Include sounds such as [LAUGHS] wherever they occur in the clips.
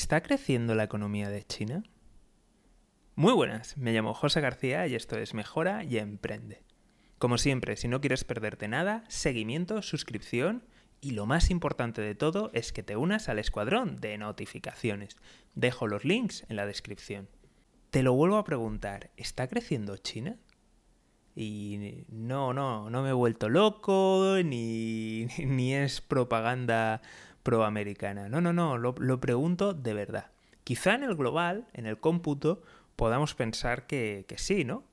¿Está creciendo la economía de China? Muy buenas, me llamo José García y esto es Mejora y Emprende. Como siempre, si no quieres perderte nada, seguimiento, suscripción y lo más importante de todo es que te unas al escuadrón de notificaciones. Dejo los links en la descripción. Te lo vuelvo a preguntar, ¿está creciendo China? Y no, no, no me he vuelto loco, ni, [LAUGHS] ni es propaganda proamericana. No, no, no, lo, pregunto de verdad. Quizá en el global, en el cómputo, podamos pensar que, sí, ¿no?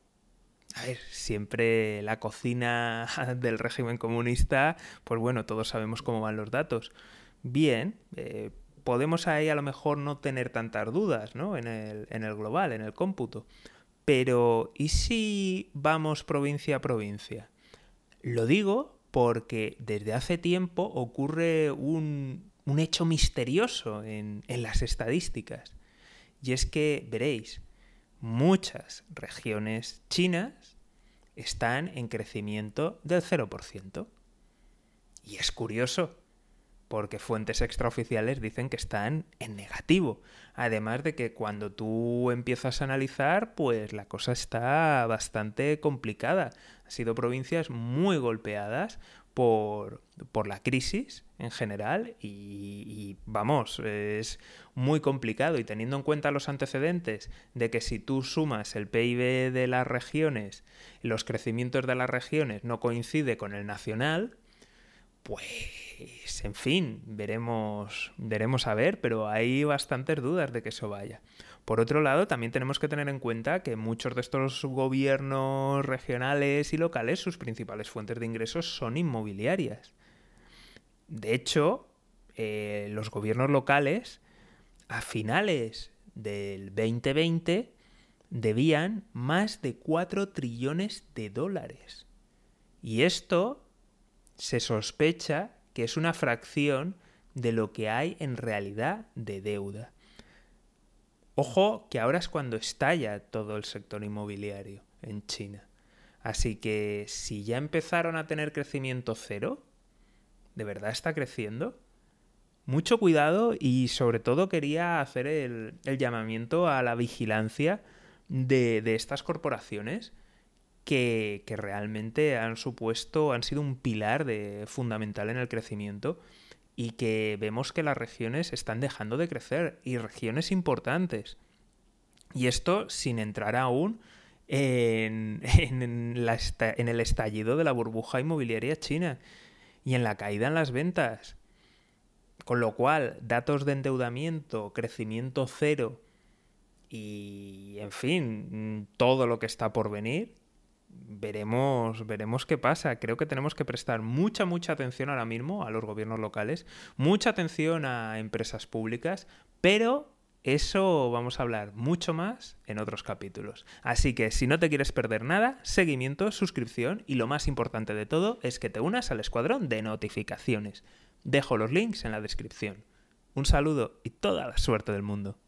A ver, siempre la cocina [LAUGHS] del régimen comunista, pues bueno, todos sabemos cómo van los datos. Bien, eh, podemos ahí a lo mejor no tener tantas dudas, ¿no? En el, en el global, en el cómputo. Pero, ¿y si vamos provincia a provincia? Lo digo porque desde hace tiempo ocurre un, hecho misterioso en, en las estadísticas. Y es que, veréis, muchas regiones chinas están en crecimiento del 0%. Y es curioso, porque fuentes extraoficiales dicen que están en negativo. Además de que cuando tú empiezas a analizar, pues la cosa está bastante complicada. Han sido provincias muy golpeadas por, la crisis en general y, y, vamos, es muy complicado y teniendo en cuenta los antecedentes de que si tú sumas el PIB de las regiones, los crecimientos de las regiones no coincide con el nacional, pues, en fin, veremos, veremos a ver, pero hay bastantes dudas de que eso vaya. Por otro lado, también tenemos que tener en cuenta que muchos de estos gobiernos regionales y locales, sus principales fuentes de ingresos son inmobiliarias. De hecho, eh, los gobiernos locales, a finales del 2020, debían más de 4 trillones de dólares. Y esto se sospecha que es una fracción de lo que hay en realidad de deuda. Ojo que ahora es cuando estalla todo el sector inmobiliario en China. Así que si ya empezaron a tener crecimiento cero, ¿de verdad está creciendo? Mucho cuidado y sobre todo quería hacer el, llamamiento a la vigilancia de, de estas corporaciones que, realmente han supuesto, han sido un pilar de, fundamental en el crecimiento y que vemos que las regiones están dejando de crecer y regiones importantes. Y esto sin entrar aún en, [LAUGHS] en, el estallido de la burbuja inmobiliaria china y en la caída en las ventas. Con lo cual, datos de endeudamiento, crecimiento cero y, en fin, todo lo que está por venir, veremos, veremos qué pasa. Creo que tenemos que prestar mucha, mucha atención ahora mismo a los gobiernos locales, mucha atención a empresas públicas, pero eso vamos a hablar mucho más en otros capítulos. Así que si no te quieres perder nada, seguimiento, suscripción y lo más importante de todo es que te unas al escuadrón de notificaciones. Dejo los links en la descripción. Un saludo y toda la suerte del mundo.